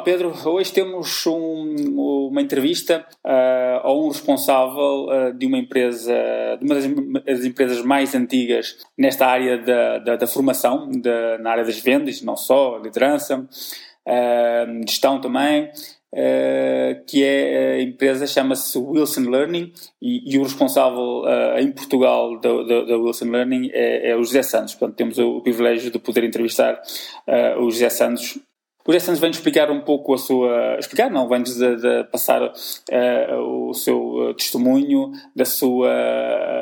Olá Pedro, hoje temos um, uma entrevista uh, a um responsável uh, de uma empresa, de uma das, das, empresas mais antigas nesta área da, da, da formação, na área das vendas, não só, liderança, uh, gestão também, que é a empresa chama-se Wilson Learning e, e o responsável em Portugal da, Wilson Learning é, é, o José Santos. Portanto, temos o, o privilégio de poder entrevistar o José Santos o José Santos vem-nos explicar um pouco a sua. Explicar, não, vem-nos de, de passar uh, o seu testemunho, da sua,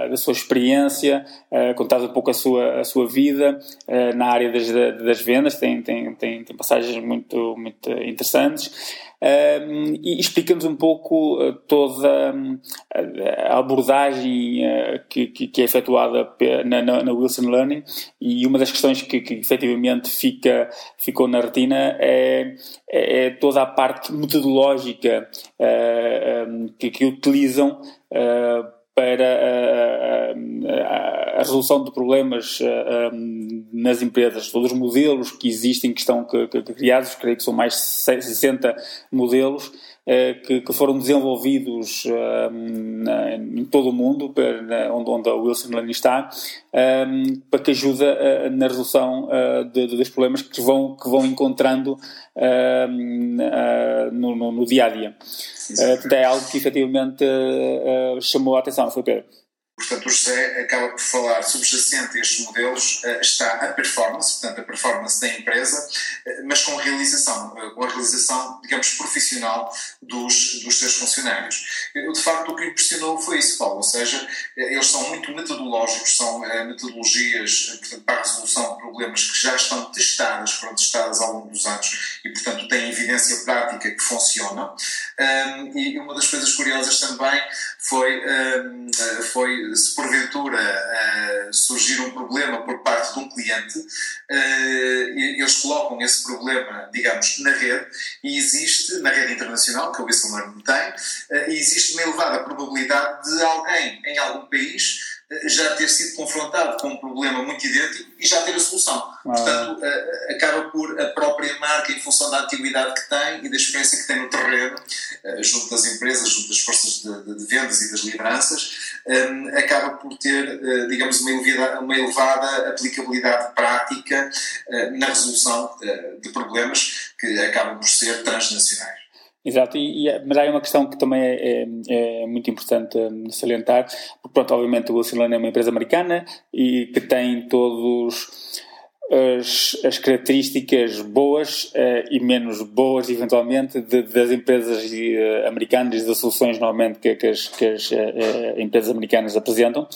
da sua experiência, uh, contar um pouco a sua, a sua vida uh, na área das, das vendas. Tem, tem, tem, tem passagens muito, muito interessantes e explica-nos um pouco toda a abordagem que, que, é efetuada na, na, Wilson Learning e uma das questões que, que efetivamente fica, ficou na retina é, é, é toda a parte metodológica uh, um, que, que utilizam para a, a, resolução de problemas nas empresas, todos os modelos que existem, que estão que, que, criados, creio que são mais de 60 modelos, eh, que, que, foram desenvolvidos na, em todo o mundo, onde, onde a Wilson Learning está, para que ajude na resolução uh, de, de, dos problemas que vão, que vão encontrando no, no, no, dia a dia. Uh, é algo que efetivamente chamou a atenção, foi Pedro. Portanto, o José acaba por falar subjacente a estes modelos eh, está a performance, portanto, a performance da empresa, eh, mas com realização, eh, com a realização, digamos, profissional dos, dos seus funcionários. De facto, o que impressionou foi isso, Paulo, ou seja, eles são muito metodológicos, são metodologias portanto, para a resolução de problemas que já estão testadas, foram testadas ao longo dos anos e, portanto, têm evidência prática que funcionam. E uma das coisas curiosas também foi, foi se porventura surgir um problema por parte de um cliente, eles colocam esse problema, digamos, na rede e existe, na rede internacional, que o Whistleman tem, e existe uma elevada probabilidade de alguém em algum país já ter sido confrontado com um problema muito idêntico e já ter a solução. Ah. Portanto, acaba por a própria marca, em função da antiguidade que tem e da experiência que tem no terreno, junto das empresas, junto das forças de, de vendas e das lideranças, acaba por ter, digamos, uma elevada, uma elevada aplicabilidade prática na resolução de problemas que acabam por ser transnacionais. Exato, e, e, mas há uma questão que também é, é, é muito importante um, salientar, porque pronto, obviamente o Wilson é uma empresa americana e que tem todos as, as características boas uh, e menos boas, eventualmente, de, das empresas uh, americanas e das soluções, normalmente, que, que as, que as uh, empresas americanas apresentam,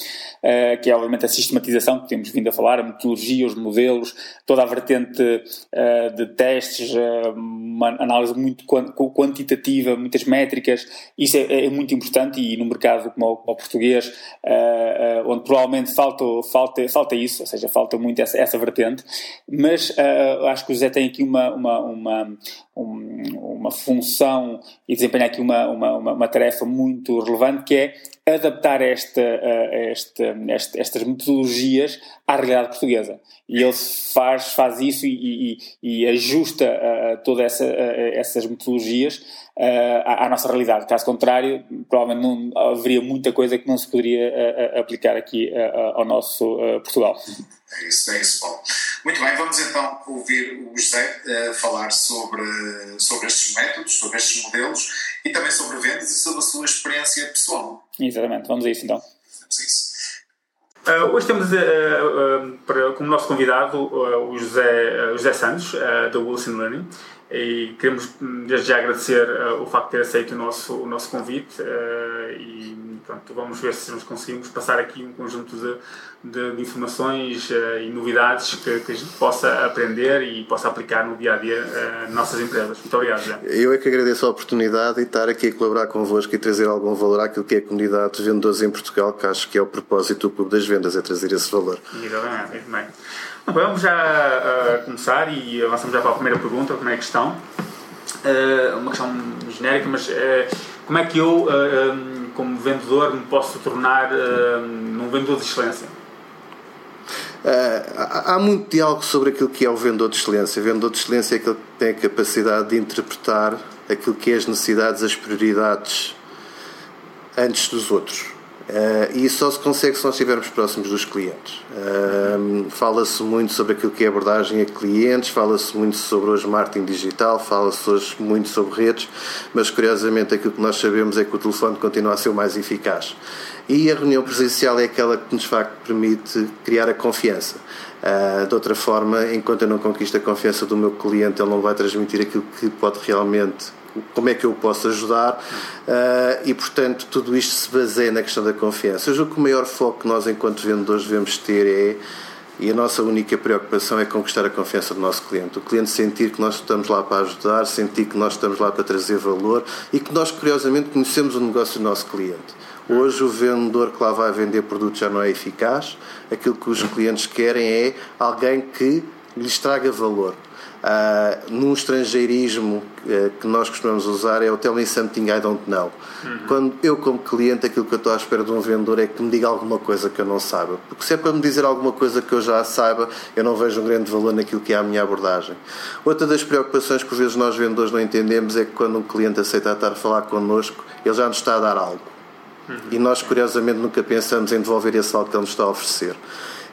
que é, obviamente, a sistematização que temos vindo a falar, a metodologia, os modelos, toda a vertente de testes, uma análise muito quantitativa, muitas métricas, isso é, é muito importante e no mercado como o, como o português, onde provavelmente falta, falta, falta isso, ou seja, falta muito essa, essa vertente, mas uh, acho que o José tem aqui uma, uma, uma, uma função e desempenha aqui uma, uma, uma, tarefa muito relevante que é adaptar esta, esta, esta, estas metodologias à realidade portuguesa. E ele faz, faz isso e, e, e ajusta uh, todas essa, uh, essas metodologias uh, à, à, nossa realidade. Caso contrário, provavelmente não haveria muita coisa que não se poderia aplicar aqui ao nosso Portugal. É isso, é isso, Paulo. Muito bem, vamos então ouvir o José falar sobre, sobre estes métodos, sobre estes modelos e também sobre vendas e sobre a sua experiência pessoal. Exatamente, vamos a isso então. Vamos a isso. Uh, hoje temos uh, uh, para, como nosso convidado o José, José Santos, da Wilson Learning, e queremos desde já agradecer o facto de ter aceito o nosso, o nosso convite e Portanto, vamos ver se nos conseguimos passar aqui um conjunto de, de, de informações uh, e novidades que, que, a gente possa aprender e possa aplicar no dia a dia uh, nossas empresas. Muito obrigado, Zé. Eu é que agradeço a oportunidade e estar aqui a colaborar convosco e trazer algum valor àquilo que é a comunidade de vendedores em Portugal, que acho que é o propósito do Clube das Vendas, é trazer esse valor. Exatamente, muito bem. Bom, vamos já uh, começar e avançamos já para a primeira pergunta, a primeira questão. uma questão genérica, mas como é que eu como vendedor me posso tornar num vendedor de excelência? há muito diálogo sobre aquilo que é o vendedor de excelência. O vendedor de excelência é aquele que tem a capacidade de interpretar aquilo que é as necessidades, as prioridades antes dos outros. Uh, e só se consegue se nós estivermos próximos dos clientes. Uh, fala-se muito sobre aquilo que é abordagem a clientes, fala-se muito sobre hoje marketing digital, fala-se hoje muito sobre redes, mas curiosamente aquilo que nós sabemos é que o telefone continua a ser o mais eficaz. E a reunião presencial é aquela que nos facto permite criar a confiança. Uh, de outra forma, enquanto eu não conquisto a confiança do meu cliente, ele não vai transmitir aquilo que pode realmente como é que eu posso ajudar uh, e portanto tudo isto se baseia na questão da confiança. Julgo que o maior foco que nós enquanto vendedores devemos ter é e a nossa única preocupação é conquistar a confiança do nosso cliente. O cliente sentir que nós estamos lá para ajudar, sentir que nós estamos lá para trazer valor e que nós, curiosamente, conhecemos o negócio do nosso cliente. Hoje, o vendedor que lá vai vender produtos já não é eficaz. Aquilo que os clientes querem é alguém que lhes traga valor. Uh, num estrangeirismo uh, que nós costumamos usar é o tell me something I don't know. Uhum. Quando eu, como cliente, aquilo que eu estou à espera de um vendedor é que me diga alguma coisa que eu não saiba. Porque se é para me dizer alguma coisa que eu já saiba, eu não vejo um grande valor naquilo que é a minha abordagem. Outra das preocupações que por vezes nós vendedores não entendemos é que quando um cliente aceita estar a falar connosco, ele já nos está a dar algo. Uhum. E nós, curiosamente, nunca pensamos em devolver esse algo que ele nos está a oferecer.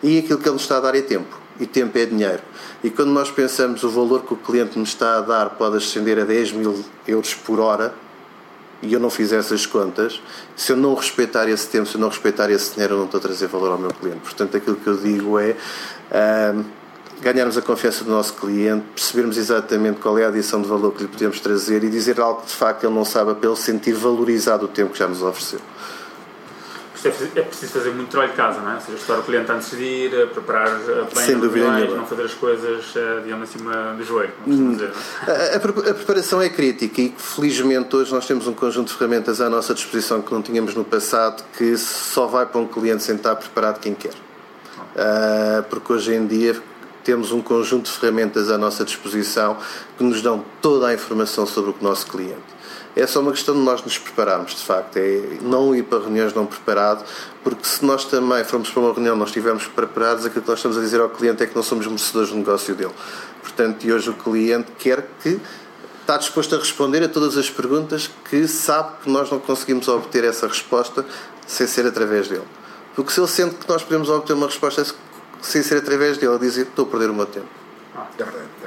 E aquilo que ele nos está a dar é tempo. E tempo é dinheiro. E quando nós pensamos o valor que o cliente nos está a dar pode ascender a 10 mil euros por hora, e eu não fizer essas contas, se eu não respeitar esse tempo, se eu não respeitar esse dinheiro, eu não estou a trazer valor ao meu cliente. Portanto, aquilo que eu digo é ganharmos a confiança do nosso cliente, percebermos exatamente qual é a adição de valor que lhe podemos trazer e dizer algo que de facto ele não sabe para ele sentir valorizado o tempo que já nos ofereceu é preciso fazer muito trabalho de casa, não é? Ou seja, estudar o cliente antes de ir, preparar bem Sem reuniões, não fazer as coisas, eh, digamos, acima do joelho, hum. dizer, é? a, a, preparação é crítica e felizmente hoje nós temos um conjunto de ferramentas à nossa disposição que não tínhamos no passado que só vai para um cliente sentar preparado quem quer. Uh, porque hoje em dia temos um conjunto de ferramentas à nossa disposição que nos dão toda a informação sobre o nosso cliente. É só uma questão de nós nos prepararmos, de facto. É não ir para reuniões não preparado, porque se nós também formos para uma reunião não estivermos preparados, aquilo que nós estamos a dizer ao cliente é que não somos merecedores do negócio dele. Portanto, e hoje o cliente quer que está disposto a responder a todas as perguntas que sabe que nós não conseguimos obter essa resposta sem ser através dele. Porque se ele sente que nós podemos obter uma resposta sem ser através dele, ele diz: Estou a perder o meu tempo. Ah, é verdade.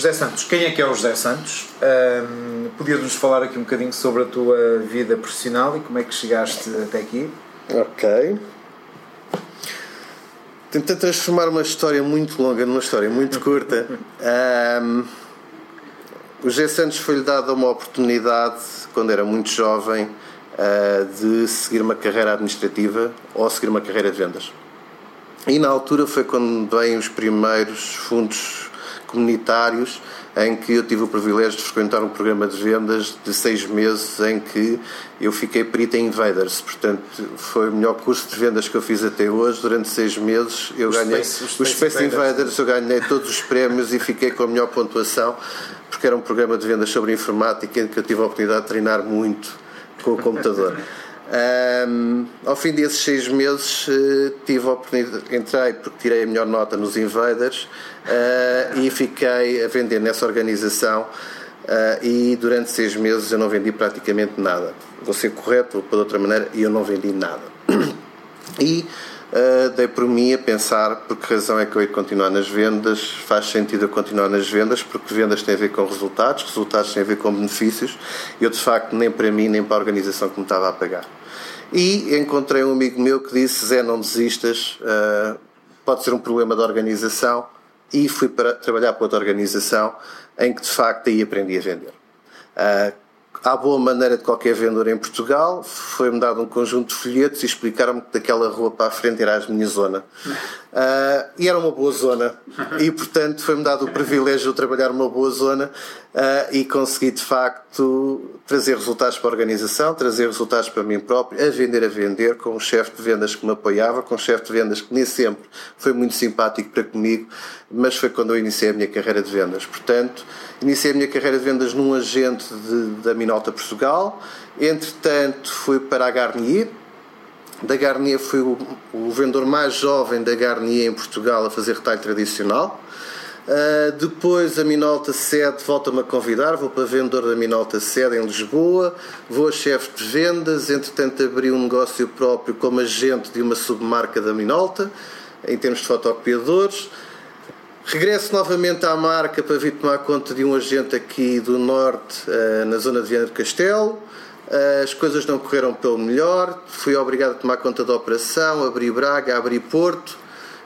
José Santos, quem é que é o José Santos? Um, Podias-nos falar aqui um bocadinho sobre a tua vida profissional e como é que chegaste até aqui? Ok. Tentei transformar uma história muito longa numa história muito curta. Um, o José Santos foi-lhe dada uma oportunidade, quando era muito jovem, uh, de seguir uma carreira administrativa ou seguir uma carreira de vendas. E na altura foi quando vêm os primeiros fundos comunitários em que eu tive o privilégio de frequentar um programa de vendas de seis meses em que eu fiquei perito em Invaders. Portanto, foi o melhor curso de vendas que eu fiz até hoje. Durante seis meses eu o ganhei Space, o Space, o Space Invaders. Invaders, eu ganhei todos os prémios e fiquei com a melhor pontuação porque era um programa de vendas sobre informática em que eu tive a oportunidade de treinar muito com o computador. Um, ao fim desses seis meses uh, tive a oportunidade, entrei porque tirei a melhor nota nos Invaders uh, e fiquei a vender nessa organização uh, e durante seis meses eu não vendi praticamente nada. Vou ser correto, vou para outra maneira, e eu não vendi nada. E Uh, dei por mim a pensar por que razão é que eu ia continuar nas vendas. Faz sentido eu continuar nas vendas, porque vendas têm a ver com resultados, resultados têm a ver com benefícios. Eu, de facto, nem para mim, nem para a organização que me estava a pagar. E encontrei um amigo meu que disse: Zé, não desistas, uh, pode ser um problema da organização. E fui para trabalhar para outra organização em que de facto aí aprendi a vender. Uh, à boa maneira de qualquer vendedor em Portugal, foi-me dado um conjunto de folhetos e explicaram-me que daquela rua para a frente era a minha zona. Uh, e era uma boa zona. E, portanto, foi-me dado o privilégio de trabalhar uma boa zona uh, e consegui, de facto, trazer resultados para a organização, trazer resultados para mim próprio, a vender, a vender, com um chefe de vendas que me apoiava, com um chefe de vendas que nem sempre foi muito simpático para comigo, mas foi quando eu iniciei a minha carreira de vendas. Portanto, iniciei a minha carreira de vendas num agente de, da Minolta Portugal, entretanto fui para a Garnier, Da Garnier fui o, o vendedor mais jovem da Garnier em Portugal a fazer retalho tradicional. Uh, depois a Minolta Sede volta-me a convidar, vou para vendedor da Minolta Sede em Lisboa, vou a chefe de vendas, entretanto abri um negócio próprio como agente de uma submarca da Minolta, em termos de fotocopiadores. Regresso novamente à marca para vir tomar conta de um agente aqui do Norte, uh, na zona de Viana do Castelo. Uh, as coisas não correram pelo melhor, fui obrigado a tomar conta da operação, abri Braga, abri Porto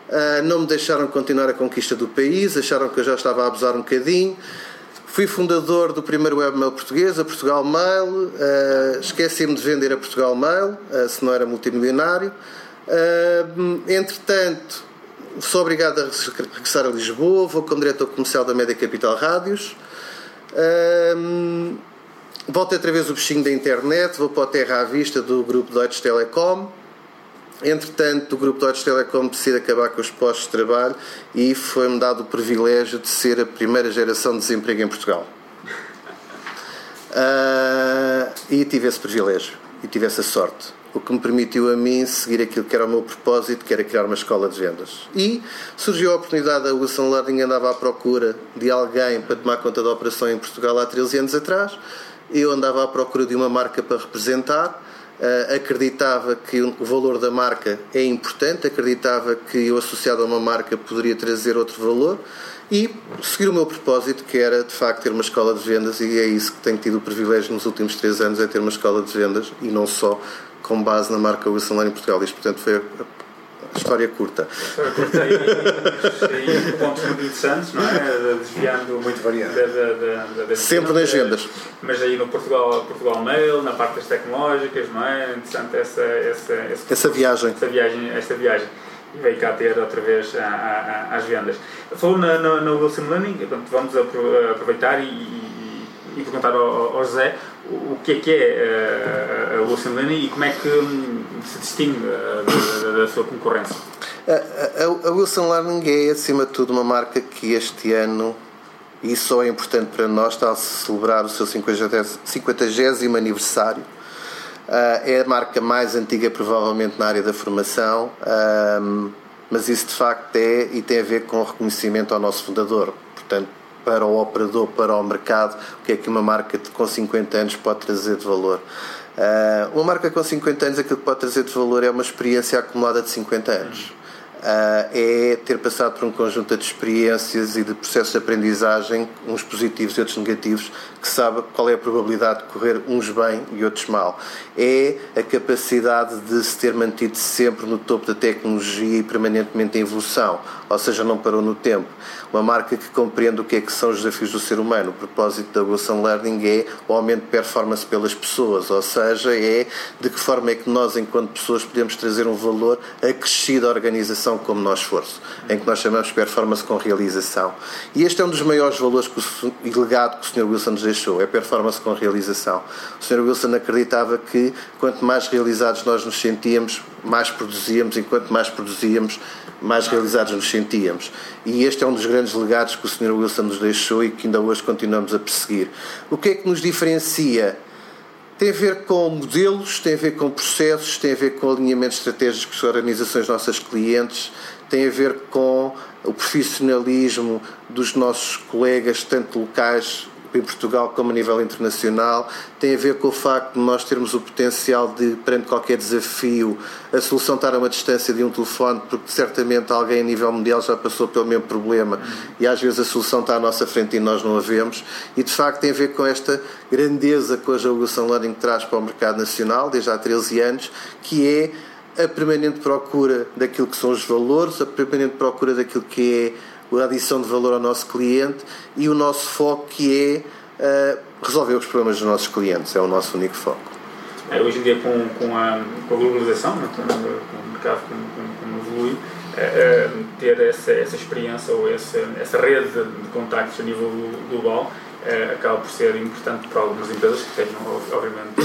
Uh, não me deixaram continuar a conquista do país, acharam que eu já estava a abusar um bocadinho. Fui fundador do primeiro webmail português, a Portugal Mail. Esqueci-me de vender a Portugal Mail, se não era multimilionário. entretanto, sou obrigado a regressar a Lisboa, vou como diretor comercial da Média Capital Rádios. volto outra vez o bichinho da internet, vou para a Terra à Vista do grupo Deutsche Telekom Entretanto, o grupo Deutsche Telekom decide acabar com os postos de trabalho e foi-me dado o privilégio de ser a primeira geração de desemprego em Portugal. Uh, e tive esse privilégio e tive essa sorte, o que me permitiu a mim seguir aquilo que era o meu propósito, que era criar uma escola de vendas. E surgiu a oportunidade, a Wilson Learning andava à procura de alguém para tomar conta da operação em Portugal há 13 anos atrás. Eu andava à procura de uma marca para representar Uh, acreditava que o valor da marca é importante, acreditava que eu associado a uma marca poderia trazer outro valor e seguir o meu propósito que era de facto ter uma escola de vendas e é isso que tenho tido o privilégio nos últimos três anos é ter uma escola de vendas e não só com base na marca Wilson Lane em Portugal. Isto portanto foi a História curta. História curta e, e pontos muito interessantes, não é? Desviando muito variado. Da, da, Sempre nas agendas. Mas aí no Portugal, Portugal Mail, na parte das tecnológicas, não é? Interessante essa, essa, essa, essa viagem. Essa viagem, esta viagem. E veio cá ter outra vez a, a, às vendas. Falou na, na, na Wilson Learning, portanto, vamos aproveitar e, e, e perguntar ao, ao José o que é que é a Wilson Learning e como é que hum, se distingue da, da sua concorrência? A, a, a, Wilson Learning é, acima de tudo, uma marca que este ano, e só é importante para nós, está a celebrar o seu 50, 50 aniversário. Uh, é a marca mais antiga, provavelmente, na área da formação, uh, mas isso de facto é e tem a ver com o reconhecimento ao nosso fundador. Portanto, para o operador, para o mercado, o que é que uma marca com 50 anos pode trazer de valor. Uh, uma marca com 50 anos, aquilo que pode trazer de valor é uma experiência acumulada de 50 anos. Uh, é ter passado por um conjunto de experiências e de processos de aprendizagem, uns positivos e outros negativos, que sabe qual é a probabilidade de correr uns bem e outros mal. É a capacidade de se ter mantido sempre no topo da tecnologia e permanentemente em evolução, ou seja, não parou no tempo. Uma marca que compreende o que é que são os desafios do ser humano. O propósito da Wilson Learning é o aumento de performance pelas pessoas, ou seja, é de que forma é que nós, enquanto pessoas, podemos trazer um valor acrescido à organização como nosso esforço, em que nós chamamos de performance com realização. E este é um dos maiores valores o, e legado que o Sr. Wilson nos deixou, é performance com realização. O Sr. Wilson acreditava que quanto mais realizados nós nos sentíamos, mais produzíamos, e quanto mais produzíamos, mais realizados nos sentíamos. E este é um dos grandes legados que o Sr. Wilson nos deixou e que ainda hoje continuamos a perseguir. O que é que nos diferencia? Tem a ver com modelos, tem a ver com processos, tem a ver com alinhamentos estratégicos com organizações nossas clientes, tem a ver com o profissionalismo dos nossos colegas, tanto locais em Portugal como a nível internacional, tem a ver com o facto de nós termos o potencial de, perante qualquer desafio, a solução estar a uma distância de um telefone, porque certamente alguém a nível mundial já passou pelo mesmo problema e às vezes a solução está à nossa frente e nós não a vemos. E de facto tem a ver com esta grandeza que hoje a Evolução Learning traz para o mercado nacional, desde há 13 anos, que é a permanente procura daquilo que são os valores, a permanente procura daquilo que é a adição de valor ao nosso cliente e o nosso foco que é uh, resolver os problemas dos nossos clientes, é o nosso único foco. É, hoje em dia, com, com, a, com a globalização, né, com, o mercado como, evolui, é, é, ter essa, essa experiência ou essa, essa rede de contactos a nível global é, acaba por ser importante para algumas empresas que tenham, obviamente,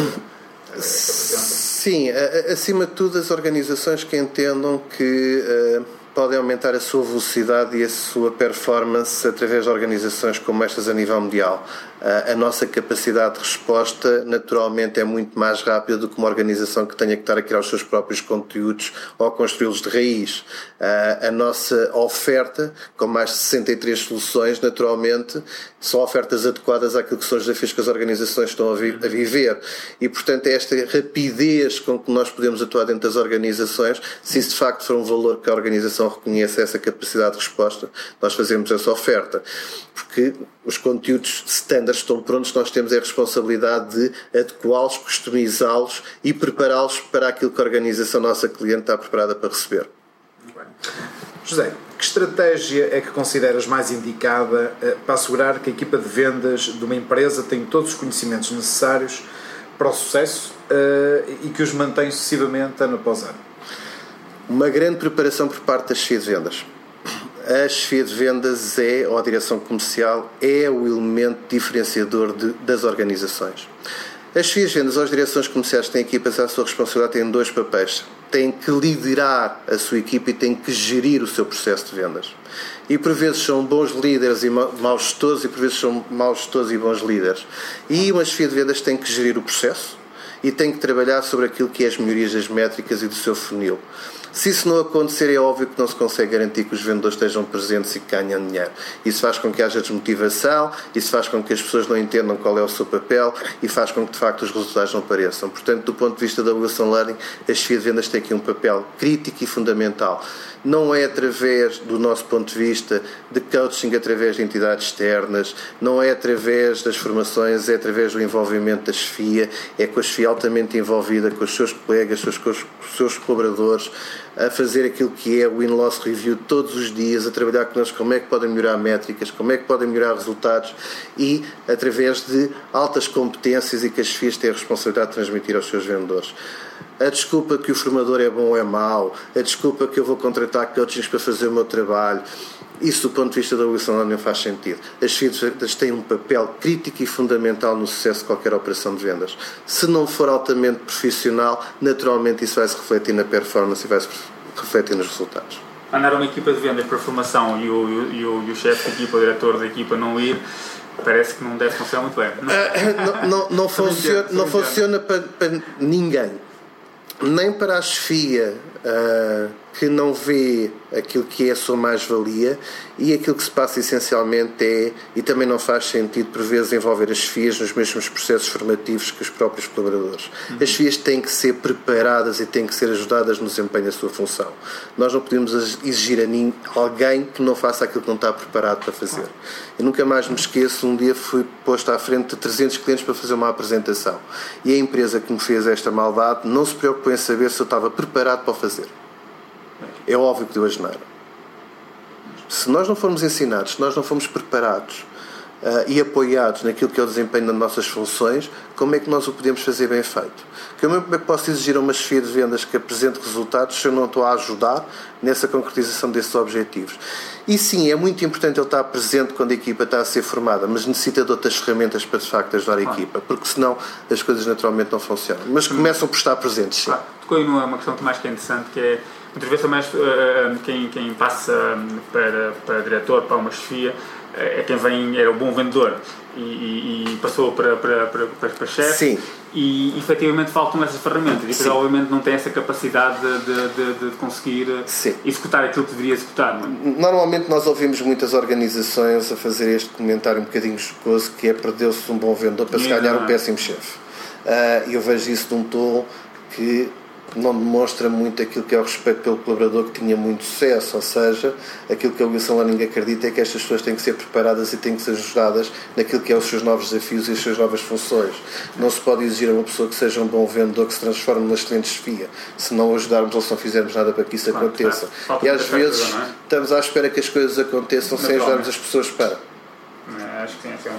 essa presença. Sim, acima de tudo, as organizações que entendam que. Podem aumentar a sua velocidade e a sua performance através de organizações como estas a nível mundial. A nossa capacidade de resposta, naturalmente, é muito mais rápida do que uma organização que tenha que estar a criar os seus próprios conteúdos ou construí-los de raiz. A nossa oferta, com mais de 63 soluções, naturalmente, são ofertas adequadas àquilo que são os desafios que as organizações estão a, vi a viver. E, portanto, é esta rapidez com que nós podemos atuar dentro das organizações, se isso de facto for um valor que a organização reconhece, essa capacidade de resposta, nós fazemos essa oferta. Porque os conteúdos standard estão prontos, nós temos a responsabilidade de adequá-los, customizá-los e prepará-los para aquilo que a organização nossa cliente está preparada para receber. José, que estratégia é que consideras mais indicada eh, para assegurar que a equipa de vendas de uma empresa tem todos os conhecimentos necessários para o sucesso eh, e que os mantém sucessivamente ano após ano? Uma grande preparação por parte da chefia de vendas a chefia de vendas é, ou a direção comercial, é o elemento diferenciador de, das organizações. As chefias de vendas ou as direções comerciais têm equipas à sua responsabilidade têm dois papéis. Têm que liderar a sua equipa e têm que gerir o seu processo de vendas. E por vezes são bons líderes e maus gestores, e por vezes são maus gestores e bons líderes. E uma chefia de vendas tem que gerir o processo e tem que trabalhar sobre aquilo que é as melhorias das métricas e do seu funil. Se isso não acontecer, é óbvio que não se consegue garantir que os vendedores estejam presentes e que dinheiro. Isso faz com que haja desmotivação, isso faz com que as pessoas não entendam qual é o seu papel e faz com que, de facto, os resultados não apareçam. Portanto, do ponto de vista da Wilson Learning, a chefia de vendas tem aqui um papel crítico e fundamental não é através do nosso ponto de vista de coaching através de entidades externas, não é através das formações, é através do envolvimento da chefia, é com a chefia altamente envolvida, com os seus colegas, com os seus colaboradores, a fazer aquilo que é o win-loss review todos os dias, a trabalhar connosco como é que podem melhorar métricas, como é que podem melhorar resultados e através de altas competências e que as chefias têm a responsabilidade de transmitir aos seus vendedores a desculpa que o formador é bom ou é mau, a desculpa que eu vou contratar coaches para fazer o meu trabalho. Isso, do ponto de vista da Wilson não faz sentido. As vendas têm um papel crítico e fundamental no sucesso de qualquer operação de vendas. Se não for altamente profissional, naturalmente isso vai se refletir na performance e vai se refletir nos resultados. Mandar uma equipa de vendas para formação e o, e o, e o chefe da equipa, o diretor da equipa não ir, parece que não deve funcionar muito bem. Não, uh, não, não, não funciona, não funciona para, para ninguém nem para a chefia uh, que não vê aquilo que é a sua mais-valia e aquilo que se passa essencialmente é, e também não faz sentido por vezes envolver as FIAs nos mesmos processos formativos que os próprios colaboradores. Uhum. As FIAs têm que ser preparadas e têm que ser ajudadas no desempenho da sua função. Nós não podemos exigir a ninguém, alguém que não faça aquilo que não está preparado para fazer. Eu nunca mais me esqueço, um dia fui posto à frente de 300 clientes para fazer uma apresentação e a empresa que me fez esta maldade não se preocupou em saber se eu estava preparado para o fazer é óbvio que deu a geneira. Se nós não formos ensinados, se nós não formos preparados uh, e apoiados naquilo que é o desempenho das nossas funções, como é que nós o podemos fazer bem feito? Como é que posso exigir a uma chefia de vendas que apresente resultados se eu não estou a ajudar nessa concretização desses objetivos? E sim, é muito importante ele estar presente quando a equipa está a ser formada, mas necessita de outras ferramentas para de facto ajudar a equipa, porque senão as coisas naturalmente não funcionam. Mas começam por estar presentes, sim. Claro. Tocou numa questão que mais que é interessante, que é muitas vezes também quem, quem passa para, para diretor, para uma chefia, é quem vem, era o bom vendedor e, e, e passou para, para, para, para, para chefe Sim. e efetivamente faltam essas ferramentas e depois obviamente não tem essa capacidade de, de, de conseguir Sim. executar aquilo que deveria executar. É? Normalmente nós ouvimos muitas organizações a fazer este comentário um bocadinho jocoso que é perdeu-se um bom vendedor para se ganhar um péssimo chefe. Uh, eu vejo isso de um tom que não demonstra muito aquilo que é o respeito pelo colaborador que tinha muito sucesso, ou seja, aquilo que a Wilson Learning acredita é que estas pessoas têm que ser preparadas e têm que ser ajudadas naquilo que é os seus novos desafios e as suas novas funções. Não se pode exigir a uma pessoa que seja um bom vendedor que se transforme numa excelente chefia, se não ajudarmos ou se não fizermos nada para que isso claro, aconteça. E às vezes é? estamos à espera que as coisas aconteçam sem ajudarmos as pessoas para. É, acho que sim, é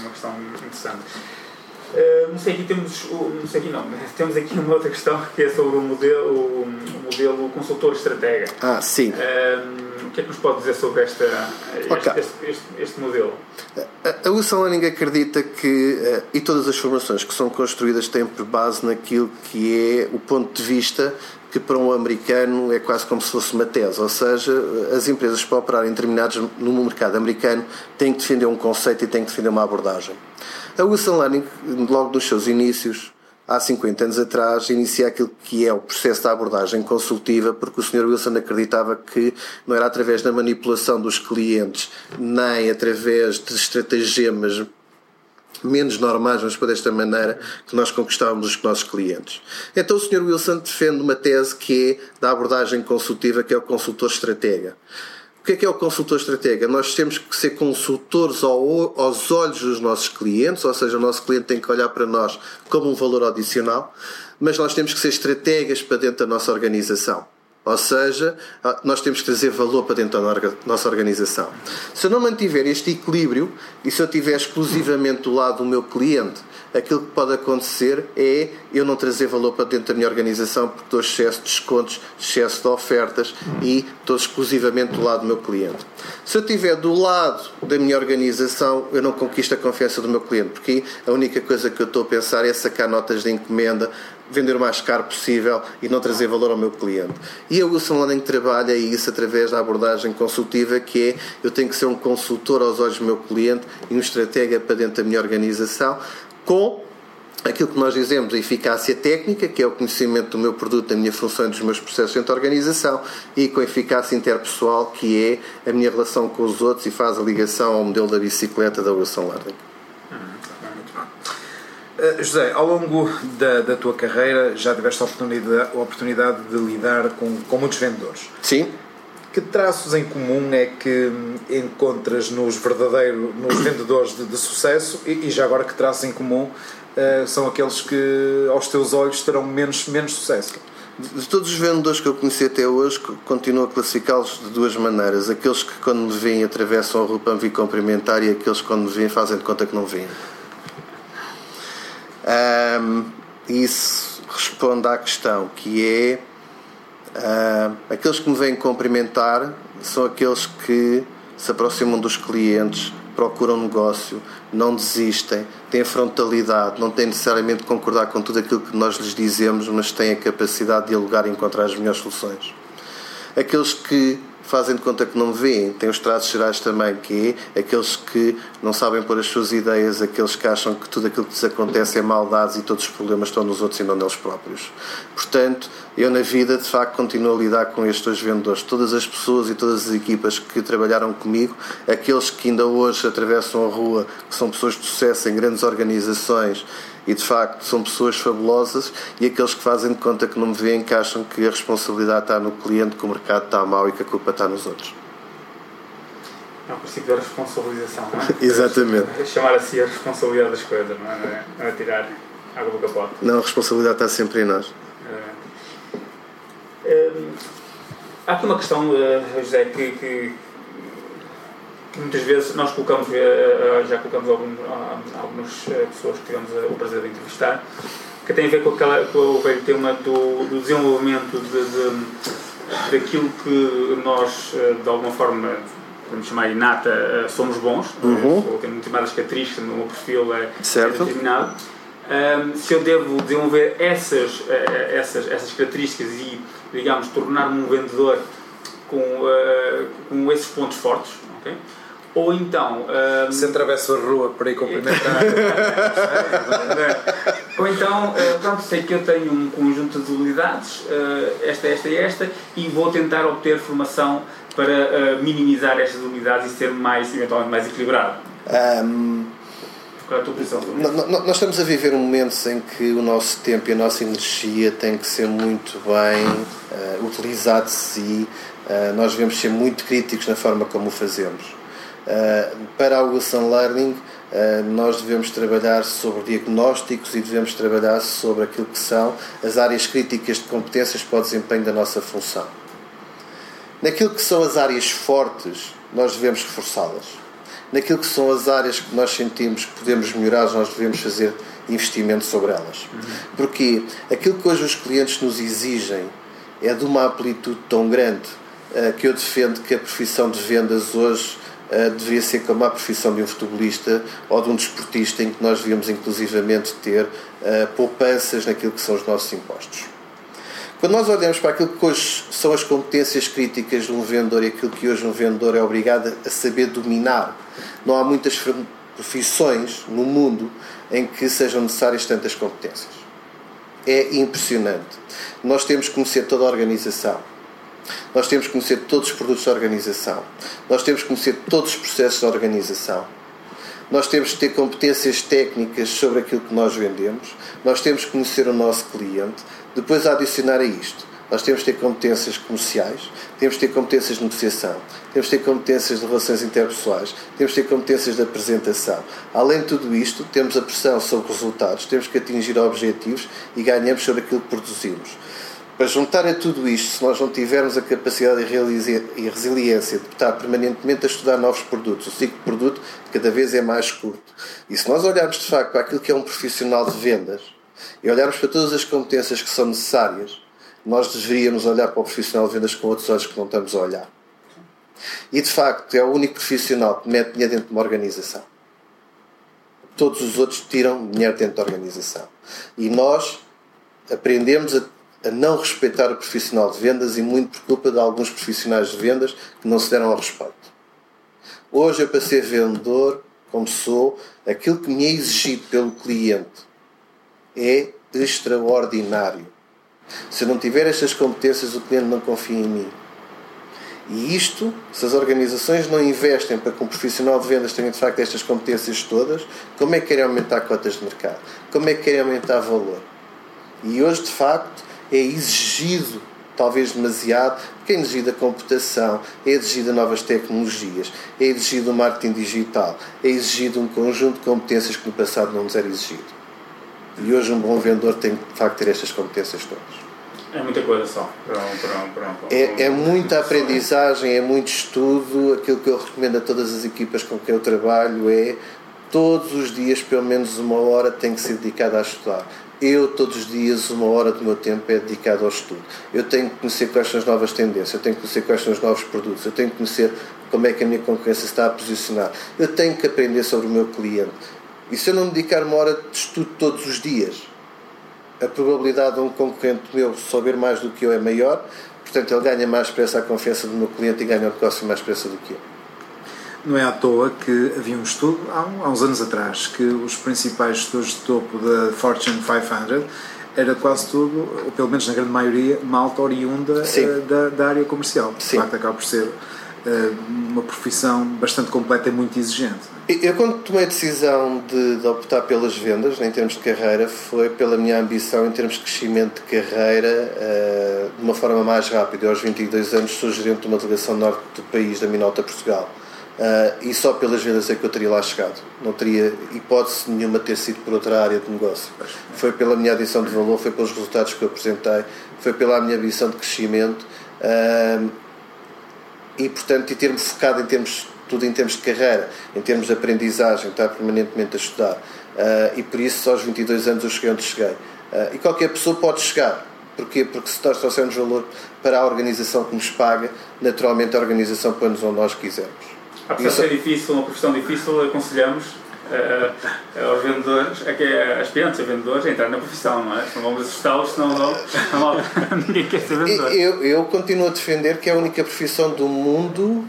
uma questão interessante. Uh, não sei aqui temos não sei aqui não temos aqui uma outra questão que é sobre o modelo o, modelo consultor estratega. Ah sim. Uh, o que é que nos pode dizer sobre esta okay. este, este, este, modelo? A Wilson Learning acredita que uh, e todas as formações que são construídas têm por base naquilo que é o ponto de vista que para um americano é quase como se fosse uma tese, ou seja, as empresas para operarem determinados no mercado americano têm que defender um conceito e têm que defender uma abordagem. A Wilson Learning, logo dos seus inícios, há 50 anos atrás, inicia aquilo que é o processo da abordagem consultiva, porque o Sr. Wilson acreditava que não era através da manipulação dos clientes, nem através de estratagemas menos normais, mas por desta maneira, que nós conquistávamos os nossos clientes. Então o Sr. Wilson defende uma tese que é da abordagem consultiva, que é o consultor estratega. O que é que é o consultor estratega? Nós temos que ser consultores aos olhos dos nossos clientes, ou seja, o nosso cliente tem que olhar para nós como um valor adicional, mas nós temos que ser estrategas para dentro da nossa organização. Ou seja, nós temos que trazer valor para dentro da nossa organização. Se eu não mantiver este equilíbrio e se eu estiver exclusivamente do lado do meu cliente, aquilo que pode acontecer é eu não trazer valor para dentro da minha organização porque estou excesso de descontos, excesso de ofertas e estou exclusivamente do lado do meu cliente. Se eu estiver do lado da minha organização, eu não conquisto a confiança do meu cliente, porque a única coisa que eu estou a pensar é sacar notas de encomenda, vender o mais caro possível e não trazer valor ao meu cliente. E a Wilson Learning trabalha isso através da abordagem consultiva, que é eu tenho que ser um consultor aos olhos do meu cliente e um estratega para dentro da minha organização, com aquilo que nós dizemos, a eficácia técnica, que é o conhecimento do meu produto, da minha função e dos meus processos dentro da organização, e com a eficácia interpessoal, que é a minha relação com os outros e faz a ligação ao modelo da bicicleta da Wilson Learning. Uh, José, ao longo da, da tua carreira já tiveste a oportunidade, a oportunidade de lidar com, com muitos vendedores. Sim. Que traços em comum é que encontras nos verdadeiros nos vendedores de, de sucesso e, e, já agora que traços em comum uh, são aqueles que aos teus olhos terão menos, menos sucesso? De todos os vendedores que eu conheci até hoje, continuo a classificá-los de duas maneiras. Aqueles que, quando me veem, atravessam a para me vir cumprimentar e aqueles que, quando me veem, fazem de conta que não vêm. Um, isso responde à questão que é uh, aqueles que me vêm cumprimentar são aqueles que se aproximam dos clientes, procuram negócio, não desistem, têm frontalidade, não têm necessariamente de concordar com tudo aquilo que nós lhes dizemos, mas têm a capacidade de dialogar e encontrar as melhores soluções. Aqueles que fazem de conta que não veem. Tem os traços gerais também, que é aqueles que não sabem pôr as suas ideias, aqueles que acham que tudo aquilo que lhes acontece é maldades e todos os problemas estão nos outros e não neles próprios. Portanto, eu na vida de facto continuo a lidar com estes dois vendedores. Todas as pessoas e todas as equipas que trabalharam comigo, aqueles que ainda hoje atravessam a rua, que são pessoas de sucesso em grandes organizações e de facto são pessoas fabulosas e aqueles que fazem de conta que não me veem que acham que a responsabilidade está no cliente, que o mercado está mal e que a culpa está nos outros. É o princípio da responsabilização, não é? Exatamente. É chamar assim a responsabilidade das coisas, não é? Não é tirar água do capote. Não, a responsabilidade está sempre em nós. É. é há aqui uma questão, eh, José, que, que muitas vezes nós colocamos, eh, eh, já colocamos alguns, algumas eh, pessoas que tivemos o prazer de entrevistar, que tem a ver com, aquela, com o tema do, do desenvolvimento de, de, daquilo que nós, de alguma forma, podemos chamar inata, somos bons, uhum. ou temos determinadas características, o meu perfil é, é determinado. Um, se eu devo desenvolver essas, essas, essas características e, digamos, tornar-me um vendedor com, uh, com esses pontos fortes, okay? Ou então. Um... Se atravessa a rua para ir cumprimentar. Ou então, uh, pronto, sei que eu tenho um conjunto de habilidades, uh, esta, esta e esta, e vou tentar obter formação para uh, minimizar estas unidades e ser mais, eventualmente, mais equilibrado. Um... Qual é a tua posição Nós estamos a viver um momento em que o nosso tempo e a nossa energia têm que ser muito bem uh, utilizados e uh, nós devemos ser muito críticos na forma como o fazemos. Uh, para a Wilson Learning, uh, nós devemos trabalhar sobre diagnósticos e devemos trabalhar sobre aquilo que são as áreas críticas de competências para o desempenho da nossa função. Naquilo que são as áreas fortes, nós devemos reforçá-las. Naquilo que são as áreas que nós sentimos que podemos melhorar, nós devemos fazer investimento sobre elas. Porque aquilo que hoje os clientes nos exigem é de uma amplitude tão grande uh, que eu defendo que a profissão de vendas hoje uh, devia ser como a profissão de um futebolista ou de um desportista em que nós devíamos inclusivamente ter uh, poupanças naquilo que são os nossos impostos. Quando nós olhamos para aquilo que hoje são as competências críticas de um vendedor e aquilo que hoje um vendedor é obrigado a saber dominar, não há muitas profissões no mundo em que sejam necessárias tantas competências. É impressionante. Nós temos que conhecer toda a organização. Nós temos que conhecer todos os produtos da organização. Nós temos que conhecer todos os processos da organização. Nós temos que ter competências técnicas sobre aquilo que nós vendemos. Nós temos que conhecer o nosso cliente. Depois, a adicionar a isto, nós temos que ter competências comerciais, temos que ter competências de negociação, temos que ter competências de relações interpessoais, temos que ter competências de apresentação. Além de tudo isto, temos a pressão sobre resultados, temos que atingir objetivos e ganhamos sobre aquilo que produzimos. Para juntar a tudo isto, se nós não tivermos a capacidade e resiliência de estar permanentemente a estudar novos produtos, o ciclo de produto cada vez é mais curto. E se nós olharmos de facto para aquilo que é um profissional de vendas e olharmos para todas as competências que são necessárias, nós deveríamos olhar para o profissional de vendas com outros olhos que não estamos a olhar. E de facto é o único profissional que mete dinheiro dentro de uma organização. Todos os outros tiram dinheiro dentro da organização. E nós aprendemos a, a não respeitar o profissional de vendas e muito por culpa de alguns profissionais de vendas que não se deram ao respeito. Hoje eu, para ser vendedor, como sou, aquilo que me é exigido pelo cliente é extraordinário. Se eu não tiver estas competências, o cliente não confia em mim. E isto, se as organizações não investem para que um profissional de vendas tenha de facto estas competências todas, como é que querem aumentar cotas de mercado? Como é que querem aumentar valor? E hoje, de facto, é exigido, talvez demasiado, porque é exigida a computação, é exigida novas tecnologias, é exigido o marketing digital, é exigido um conjunto de competências que no passado não nos era exigido. E hoje um bom vendedor tem de facto ter estas competências todas. É muita coisa só. Para um, para um, para um, é, é muita aprendizagem, é muito estudo. Aquilo que eu recomendo a todas as equipas com quem eu trabalho é todos os dias, pelo menos uma hora, tem que ser dedicada a estudar. Eu, todos os dias, uma hora do meu tempo é dedicado ao estudo. Eu tenho que conhecer quais são as novas tendências, eu tenho que conhecer quais são os novos produtos, eu tenho que conhecer como é que a minha concorrência está a posicionar. Eu tenho que aprender sobre o meu cliente. E se eu não dedicar uma hora de estudo todos os dias, a probabilidade de um concorrente meu saber mais do que eu é maior, portanto ele ganha mais pressa a confiança do meu cliente e ganha o negócio mais pressa do que eu. Não é à toa que havia um estudo, há, uns anos atrás, que os principais gestores de topo da Fortune 500 era quase tudo, ou pelo menos na grande maioria, malta oriunda uh, da, da, área comercial. De facto, acaba por ser uh, uma profissão bastante completa e muito exigente. Eu, quando tomei a decisão de, de, optar pelas vendas, em termos de carreira, foi pela minha ambição em termos de crescimento de carreira uh, de uma forma mais rápida. Eu, aos 22 anos, sou gerente de uma delegação norte do país, da Minota Portugal. Uh, e só pelas vendas é que eu teria lá chegado. Não teria hipótese nenhuma ter sido por outra área de negócio. Foi pela minha adição de valor, foi pelos resultados que eu apresentei, foi pela minha ambição de crescimento uh, e, portanto, e ter-me focado em termos tudo em termos de carreira, em termos de aprendizagem, estar permanentemente a estudar. Uh, e por isso, aos 22 anos, eu cheguei onde cheguei. E qualquer pessoa pode chegar. Porquê? Porque se nós trouxermos valor para a organização que nos paga, naturalmente a organização põe-nos onde nós quisermos. Apesar de ser difícil, uma profissão difícil, aconselhamos uh, aos vendedores, a que aspirantes a vendedores, a entrar na profissão, não é? Não vamos assustá-los, senão não, não, ninguém quer ser vendedor. Eu, eu continuo a defender que é a única profissão do mundo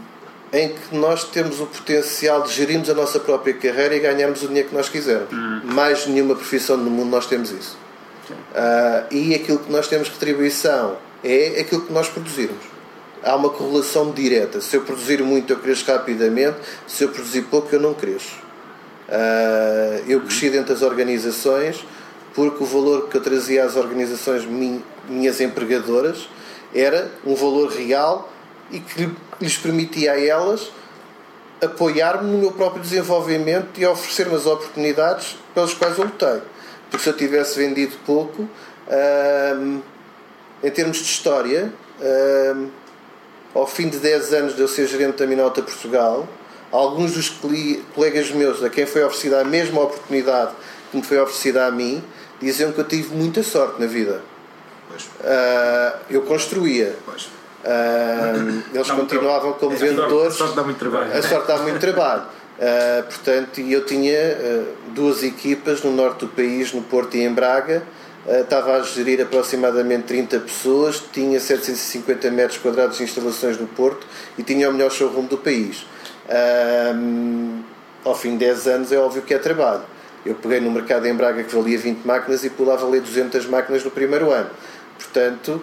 em que nós temos o potencial de gerirmos a nossa própria carreira e ganharmos o dinheiro que nós quisermos. Hum. Mais nenhuma profissão no mundo nós temos isso. Uh, e aquilo que nós temos retribuição é aquilo que nós produzirmos. Há uma correlação direta. Se eu produzir muito, eu cresço rapidamente. Se eu produzir pouco, eu não cresço. Uh, eu cresci dentro das organizações porque o valor que eu trazia às organizações minhas empregadoras era um valor real e que lhes permitia a elas apoiar-me no meu próprio desenvolvimento e oferecer-me as oportunidades pelas quais eu lutei. Porque se eu tivesse vendido pouco, hum, em termos de história, hum, ao fim de 10 anos de eu ser gerente da Minota Portugal, alguns dos colegas meus a quem foi oferecida a mesma oportunidade que me foi oferecida a mim diziam que eu tive muita sorte na vida. Uh, eu construía. Pois. Uh, eles não, continuavam como é, vendedores. A sorte dá muito trabalho. A sorte dá muito trabalho. Uh, portanto, eu tinha uh, duas equipas no norte do país, no Porto e em Braga, estava a gerir aproximadamente 30 pessoas, tinha 750 metros quadrados de instalações no Porto e tinha o melhor showroom do país. Um, ao fim de 10 anos é óbvio que é trabalho. Eu peguei no mercado em Braga que valia 20 máquinas e pulava a valer 200 máquinas no primeiro ano. Portanto,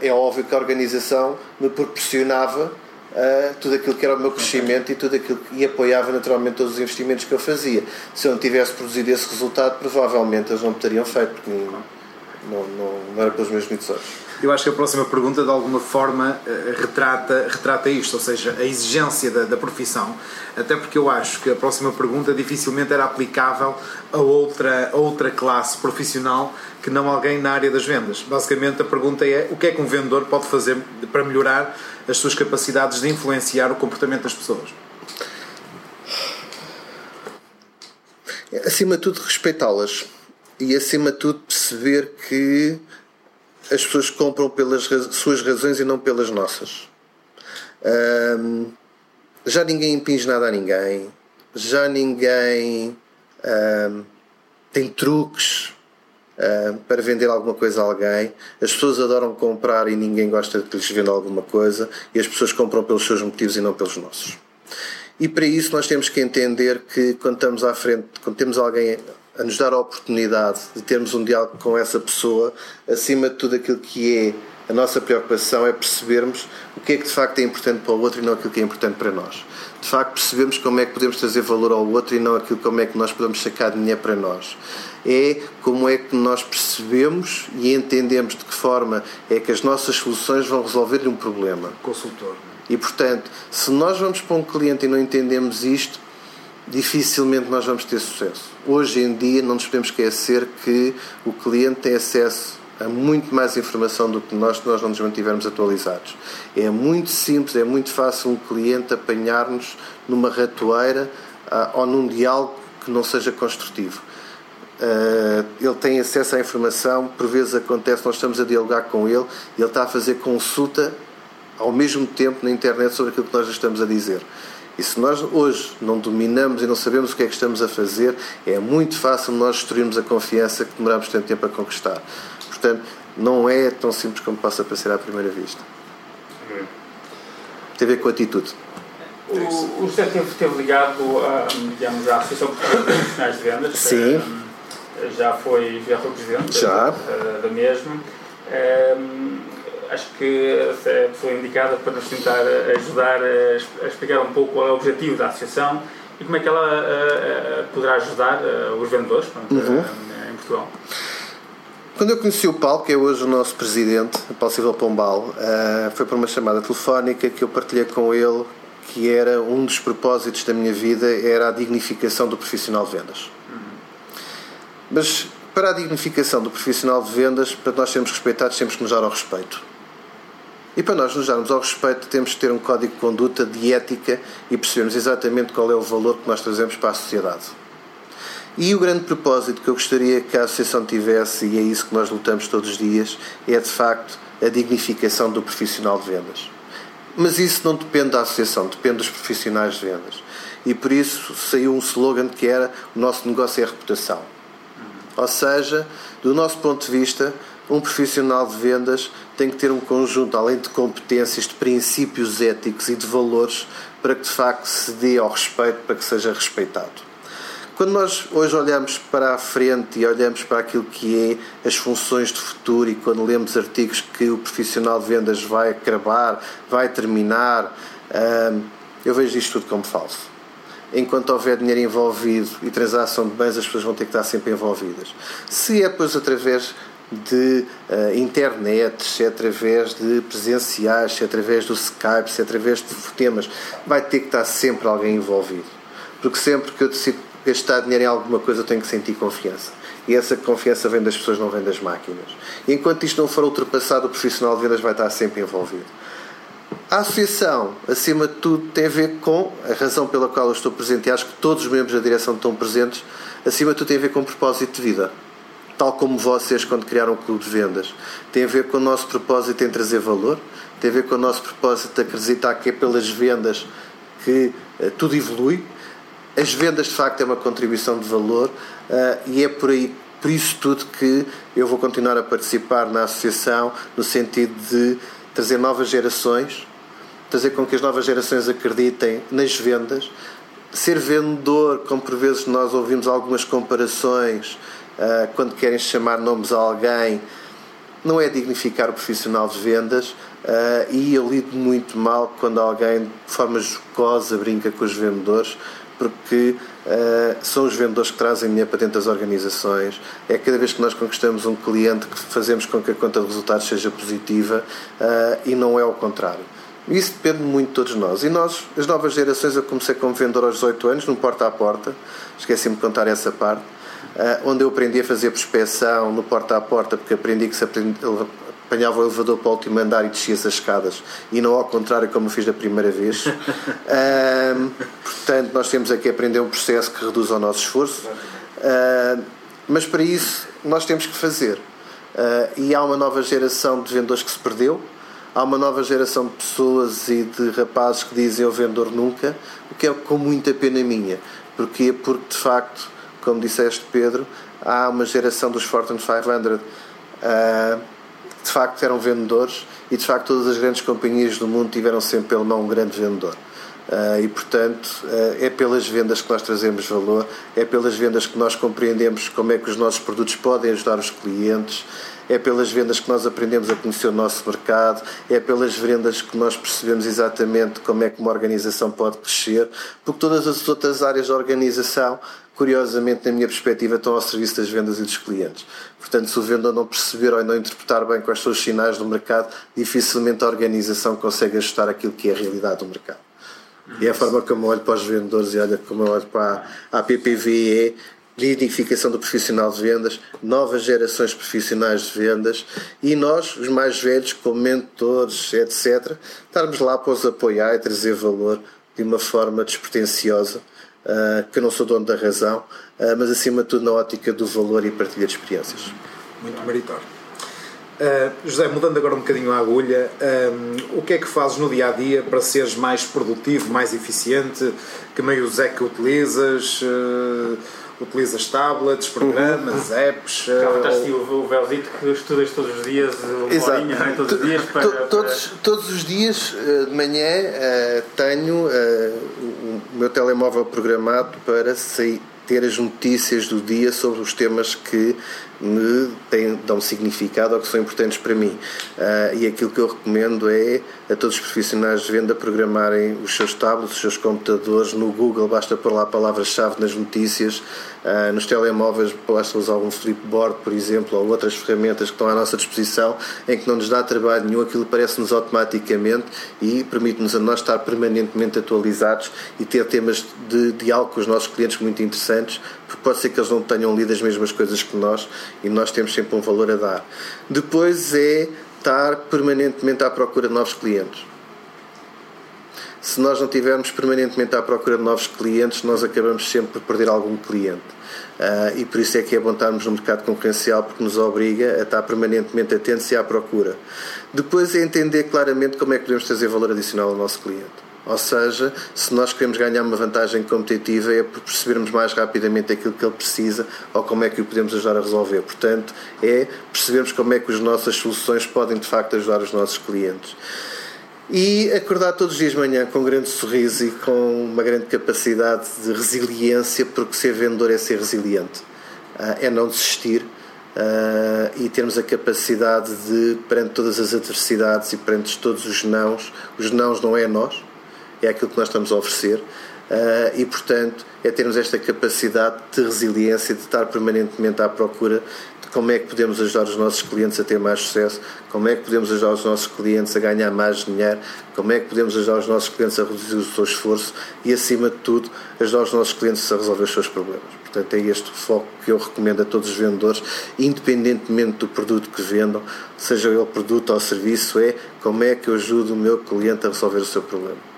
é óbvio que a organização me proporcionava uh, tudo aquilo que era o meu crescimento e tudo aquilo que, e apoiava naturalmente todos os investimentos que eu fazia. Se eu não tivesse produzido esse resultado, provavelmente eles não me teriam feito, porque não, não, não era pelos meus olhos. Eu acho que a próxima pergunta, de alguma forma, eh, retrata, retrata isto, ou seja, a exigência da, da profissão, até porque eu acho que a próxima pergunta dificilmente era aplicável a outra, a outra classe profissional que não alguém na área das vendas. Basicamente, a pergunta é o que é que um vendedor pode fazer para melhorar as suas capacidades de influenciar o comportamento das pessoas? Acima de tudo, respeitá-las e, acima de tudo, perceber que as pessoas compram pelas suas razões e não pelas nossas. Um, já ninguém impinge nada a ninguém, já ninguém um, tem truques um, para vender alguma coisa a alguém. As pessoas adoram comprar e ninguém gosta de que lhes venda alguma coisa, e as pessoas compram pelos seus motivos e não pelos nossos. E para isso nós temos que entender que quando estamos à frente, quando temos alguém a nos dar a oportunidade de termos um diálogo com essa pessoa, acima de tudo aquilo que é a nossa preocupação é percebermos o que é que de facto é importante para o outro e não aquilo que é importante para nós. De facto, percebemos como é que podemos trazer valor ao outro e não aquilo como é que nós podemos sacar dinheiro para nós. É como é que nós percebemos e entendemos de que forma é que as nossas soluções vão resolver-lhe um problema. Consultor. E portanto, se nós vamos para um cliente e não entendemos isto, dificilmente nós vamos ter sucesso. Hoje em dia, não nos podemos esquecer que o cliente tem acesso a muito mais informação do que nós se nós não nos mantivermos atualizados. É muito simples, é muito fácil um cliente apanhar-nos numa ratoeira uh, ou num diálogo que não seja construtivo. Uh, ele tem acesso à informação, por vezes acontece, nós estamos a dialogar com ele e ele está a fazer consulta ao mesmo tempo na internet sobre aquilo que nós estamos a dizer. E se nós hoje não dominamos e não sabemos o que é que estamos a fazer, é muito fácil nós destruirmos a confiança que demoramos tanto tempo a conquistar. Portanto, não é tão simples como possa parecer à primeira vista. Tem a ver com a atitude. O, o José esteve, esteve ligado a, digamos, à Associação Profissionais de Vendas. Sim. Eh, já foi, já foi presidente já. Da, da mesma. Um, acho que é a pessoa indicada para nos tentar ajudar a, explicar um pouco qual é o objetivo da associação e como é que ela poderá ajudar os vendedores pronto, uhum. em Portugal. Quando eu conheci o Paulo, que é hoje o nosso presidente, Paulo Silva Pombal, foi por uma chamada telefónica que eu partilhei com ele que era um dos propósitos da minha vida era a dignificação do profissional de vendas. Uhum. Mas para a dignificação do profissional de vendas, para nós sermos respeitados, temos que nos dar ao respeito. E para nós nos darmos ao respeito, temos de ter um código de conduta, de ética e percebermos exatamente qual é o valor que nós trazemos para a sociedade. E o grande propósito que eu gostaria que a Associação tivesse, e é isso que nós lutamos todos os dias, é de facto a dignificação do profissional de vendas. Mas isso não depende da Associação, depende dos profissionais de vendas. E por isso saiu um slogan que era: o nosso negócio é a reputação. Ou seja, do nosso ponto de vista, um profissional de vendas tem que ter um conjunto, além de competências, de princípios éticos e de valores para que de facto se dê ao respeito, para que seja respeitado. Quando nós hoje olhamos para a frente e olhamos para aquilo que é as funções de futuro e quando lemos artigos que o profissional de vendas vai acabar, vai terminar, hum, eu vejo isto tudo como falso enquanto houver dinheiro envolvido e transação de bens, as pessoas vão ter que estar sempre envolvidas. Se é, pois, através de uh, internet, se é através de presenciais, se é através do Skype, se é através de temas, vai ter que estar sempre alguém envolvido. Porque sempre que eu decido gastar dinheiro em alguma coisa, eu tenho que sentir confiança. E essa confiança vem das pessoas, não vem das máquinas. E enquanto isto não for ultrapassado, o profissional de vendas vai estar sempre envolvido. A associação, acima de tudo, tem a ver com a razão pela qual eu estou presente, e acho que todos os membros da direção estão presentes, acima de tudo, tem a ver com o propósito de vida tal como vocês quando criaram o Clube de Vendas. Tem a ver com o nosso propósito em trazer valor, tem a ver com o nosso propósito de acreditar que é pelas vendas que uh, tudo evolui. As vendas, de facto, é uma contribuição de valor uh, e é por aí por isso tudo que eu vou continuar a participar na associação no sentido de trazer novas gerações, fazer com que as novas gerações acreditem nas vendas, ser vendedor, como por vezes nós ouvimos algumas comparações quando querem chamar nomes a alguém, não é dignificar o profissional de vendas uh, e eu lido muito mal quando alguém de forma jocosa brinca com os vendedores porque uh, são os vendedores que trazem dinheiro para dentro das organizações. É cada vez que nós conquistamos um cliente que fazemos com que a conta de resultados seja positiva uh, e não é ao contrário. Isso depende muito de todos nós. E nós, as novas gerações, eu comecei como vendedor aos 18 anos, no porta a porta, esqueci-me de contar essa parte, onde eu aprendi a fazer prospeção no porta a porta, porque aprendi que se aprendi, apanhava o elevador para o último andar e descia as escadas e não ao contrário como eu fiz da primeira vez. um, portanto, nós temos aqui a aprender um processo que reduz o nosso esforço, uh, mas para isso nós temos que fazer. Uh, e há uma nova geração de vendedores que se perdeu, há uma nova geração de pessoas e de rapazes que dizem o vendedor nunca, o que é com muita pena minha. Porquê? Porque de facto, como disseste Pedro, há uma geração dos Fortune 500 uh, de facto eram vendedores e de facto todas as grandes companhias do mundo tiveram sempre pela mão um grande vendedor. Uh, e portanto uh, é pelas vendas que nós trazemos valor, é pelas vendas que nós compreendemos como é que os nossos produtos podem ajudar os clientes, é pelas vendas que nós aprendemos a conhecer o nosso mercado, é pelas vendas que nós percebemos exatamente como é que uma organização pode crescer, porque todas as outras áreas da organização curiosamente, na minha perspectiva, estão ao serviço das vendas e dos clientes. Portanto, se o vendedor não perceber ou não interpretar bem quais são os sinais do mercado, dificilmente a organização consegue ajustar aquilo que é a realidade do mercado. E é a forma como eu olho para os vendedores e olho como eu olho para a PPVE, identificação do profissional de vendas, novas gerações profissionais de vendas e nós, os mais velhos, como mentores, etc., estarmos lá para os apoiar e trazer valor de uma forma despretensiosa uh, que eu não sou dono da razão, uh, mas acima de tudo na ótica do valor e partilha de experiências. Muito meritório. Uh, José, mudando agora um bocadinho a agulha, um, o que é que fazes no dia a dia para seres mais produtivo, mais eficiente? Que meios é que utilizas? Uh, utilizas tablets, programas, uhum. apps. Cá uh, o Velzito que estudas todos os dias, Exato. horinha, é? todos os dias para, para... todos os dias de manhã uh, tenho o meu telemóvel programado para sair, ter as notícias do dia sobre os temas que me têm, dão significado ou que são importantes para mim. Uh, e aquilo que eu recomendo é a todos os profissionais de venda programarem os seus tablets, os seus computadores. No Google, basta pôr lá a palavra-chave nas notícias, uh, nos telemóveis basta usar um flipboard, por exemplo, ou outras ferramentas que estão à nossa disposição, em que não nos dá trabalho nenhum, aquilo parece-nos automaticamente e permite-nos a nós estar permanentemente atualizados e ter temas de diálogo com os nossos clientes muito interessantes, porque pode ser que eles não tenham lido as mesmas coisas que nós e nós temos sempre um valor a dar. Depois é estar permanentemente à procura de novos clientes. Se nós não estivermos permanentemente à procura de novos clientes, nós acabamos sempre por perder algum cliente. Uh, e por isso é que é bom estarmos no mercado concorrencial, porque nos obriga a estar permanentemente atentos e à procura. Depois é entender claramente como é que podemos trazer valor adicional ao nosso cliente. Ou seja, se nós queremos ganhar uma vantagem competitiva é por percebermos mais rapidamente aquilo que ele precisa ou como é que o podemos ajudar a resolver. Portanto, é percebermos como é que as nossas soluções podem de facto ajudar os nossos clientes. E acordar todos os dias de manhã com um grande sorriso e com uma grande capacidade de resiliência, porque ser vendedor é ser resiliente, ah, é não desistir. Uh, e termos a capacidade de, perante todas as adversidades e perante todos os nãos, os nãos não é nós, é aquilo que nós estamos a oferecer. Uh, e, portanto, é termos esta capacidade de resiliência, de estar permanentemente à procura de como é que podemos ajudar os nossos clientes a ter mais sucesso, como é que podemos ajudar os nossos clientes a ganhar mais dinheiro, como é que podemos ajudar os nossos clientes a reduzir o seu esforço e, acima de tudo, ajudar os nossos clientes a resolver os seus problemas. Portanto, é este foco que eu recomendo a todos os vendedores, independentemente do produto que vendam, seja ele produto ou serviço, é como é que eu ajudo o meu cliente a resolver o seu problema.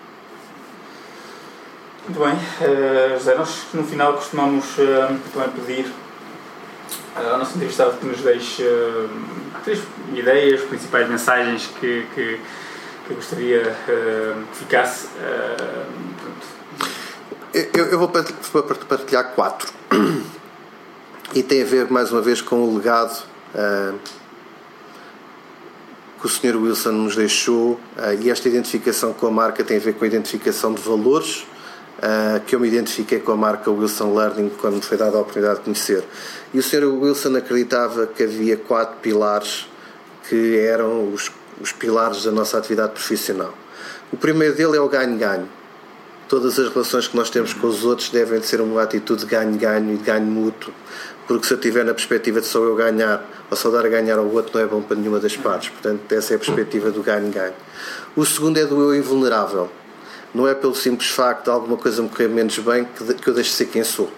Muito bem, uh, José, nós no final costumamos uh, também pedir ao nosso entrevistado que nos deixe uh, três ideias, principais mensagens que, que, que eu gostaria que ficasse. Eu, eu, vou partilhar quatro. e tem a ver mais uma vez com o legado que o Sr. Wilson nos deixou e esta identificação com a marca tem a ver com a identificação de valores uh, que eu me identifiquei com a marca Wilson Learning quando me foi dada a oportunidade de conhecer. E o Sr. Wilson acreditava que havia quatro pilares que eram os, os pilares da nossa atividade profissional. O primeiro dele é o ganho-ganho todas as relações que nós temos com os outros devem ser uma atitude de ganho-ganho e de ganho mútuo. Porque se eu tiver na perspectiva de só eu ganhar ou só dar a ganhar ao outro, não é bom para nenhuma das partes. Portanto, essa é a perspectiva do ganho-ganho. O segundo é do eu invulnerável. Não é pelo simples facto de alguma coisa me correr menos bem que eu deixo de ser quem sou.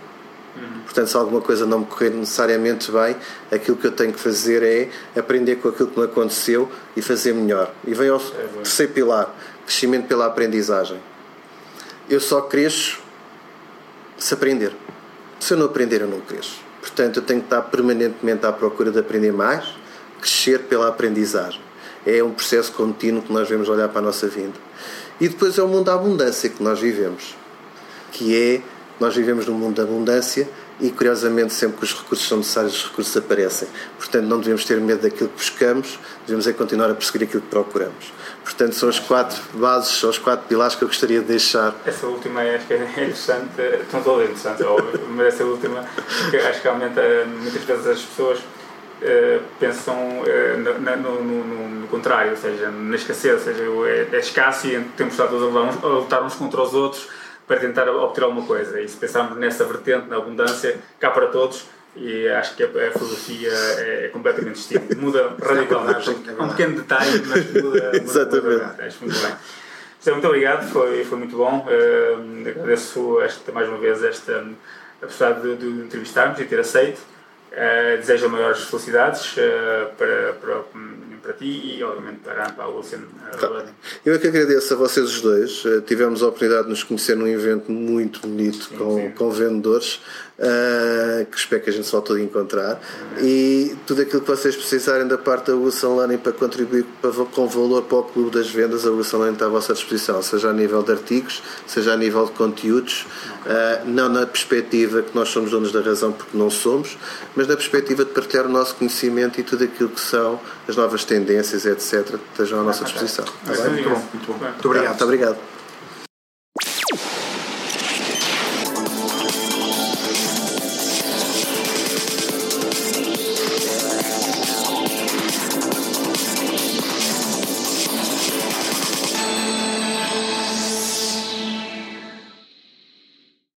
Portanto, se alguma coisa não me correr necessariamente bem, aquilo que eu tenho que fazer é aprender com aquilo que me aconteceu e fazer melhor. E vem ao é terceiro pilar: crescimento pela aprendizagem eu só cresço se aprender. Se eu não aprender, eu não cresço. Portanto, eu tenho que estar permanentemente à procura de aprender mais, crescer pela aprendizagem. É um processo contínuo que nós vemos olhar para a nossa vida. E depois é o mundo da abundância que nós vivemos, que é, nós vivemos num mundo da abundância e curiosamente sempre que os recursos são necessários os recursos aparecem. Portanto, não devemos ter medo daquilo que buscamos, devemos é continuar a perseguir aquilo que procuramos. Portanto, são as quatro bases, são os quatro pilares que eu gostaria de deixar. Essa última acho que é interessante, estão todas interessantes, óbvio, mas essa última, que acho que realmente eh, muitas vezes as pessoas uh, pensam uh, no, no, no, no, contrário, ou seja, na escassez, ou seja, é, é escasso e temos estado a, a lutar uns contra os outros para tentar obter alguma coisa. E se pensarmos nessa vertente, na abundância, cá para todos, e acho que a, a filosofia é, é, completamente distinta. Muda radicalmente. É um pequeno detalhe, mas muda. muda Exatamente. Muda, acho muito bem. Então, muito obrigado, foi, foi muito bom. Uh, agradeço esta, mais uma vez esta, a possibilidade de, de entrevistarmos e ter aceito. Uh, desejo maiores felicidades uh, para, para, para ti e, obviamente, para, para a Lucian. Tá. Eu é que agradeço a vocês os dois. Tivemos a oportunidade de nos conhecer num evento muito bonito sim, com, sim. com vendedores uh, que espero que a gente só todo encontrar. E tudo aquilo que vocês precisarem da parte da Wilson Learning para contribuir para, com valor para o Clube das Vendas, a Wilson Learning está à vossa disposição, seja a nível de artigos, seja a nível de conteúdos, uh, não na perspectiva que nós somos donos da razão, porque não somos, mas na perspectiva de partilhar o nosso conhecimento e tudo aquilo que são as novas tendências, etc., estejam à nossa disposição. Muito bom, muito bom. Muito obrigado. Muito obrigado.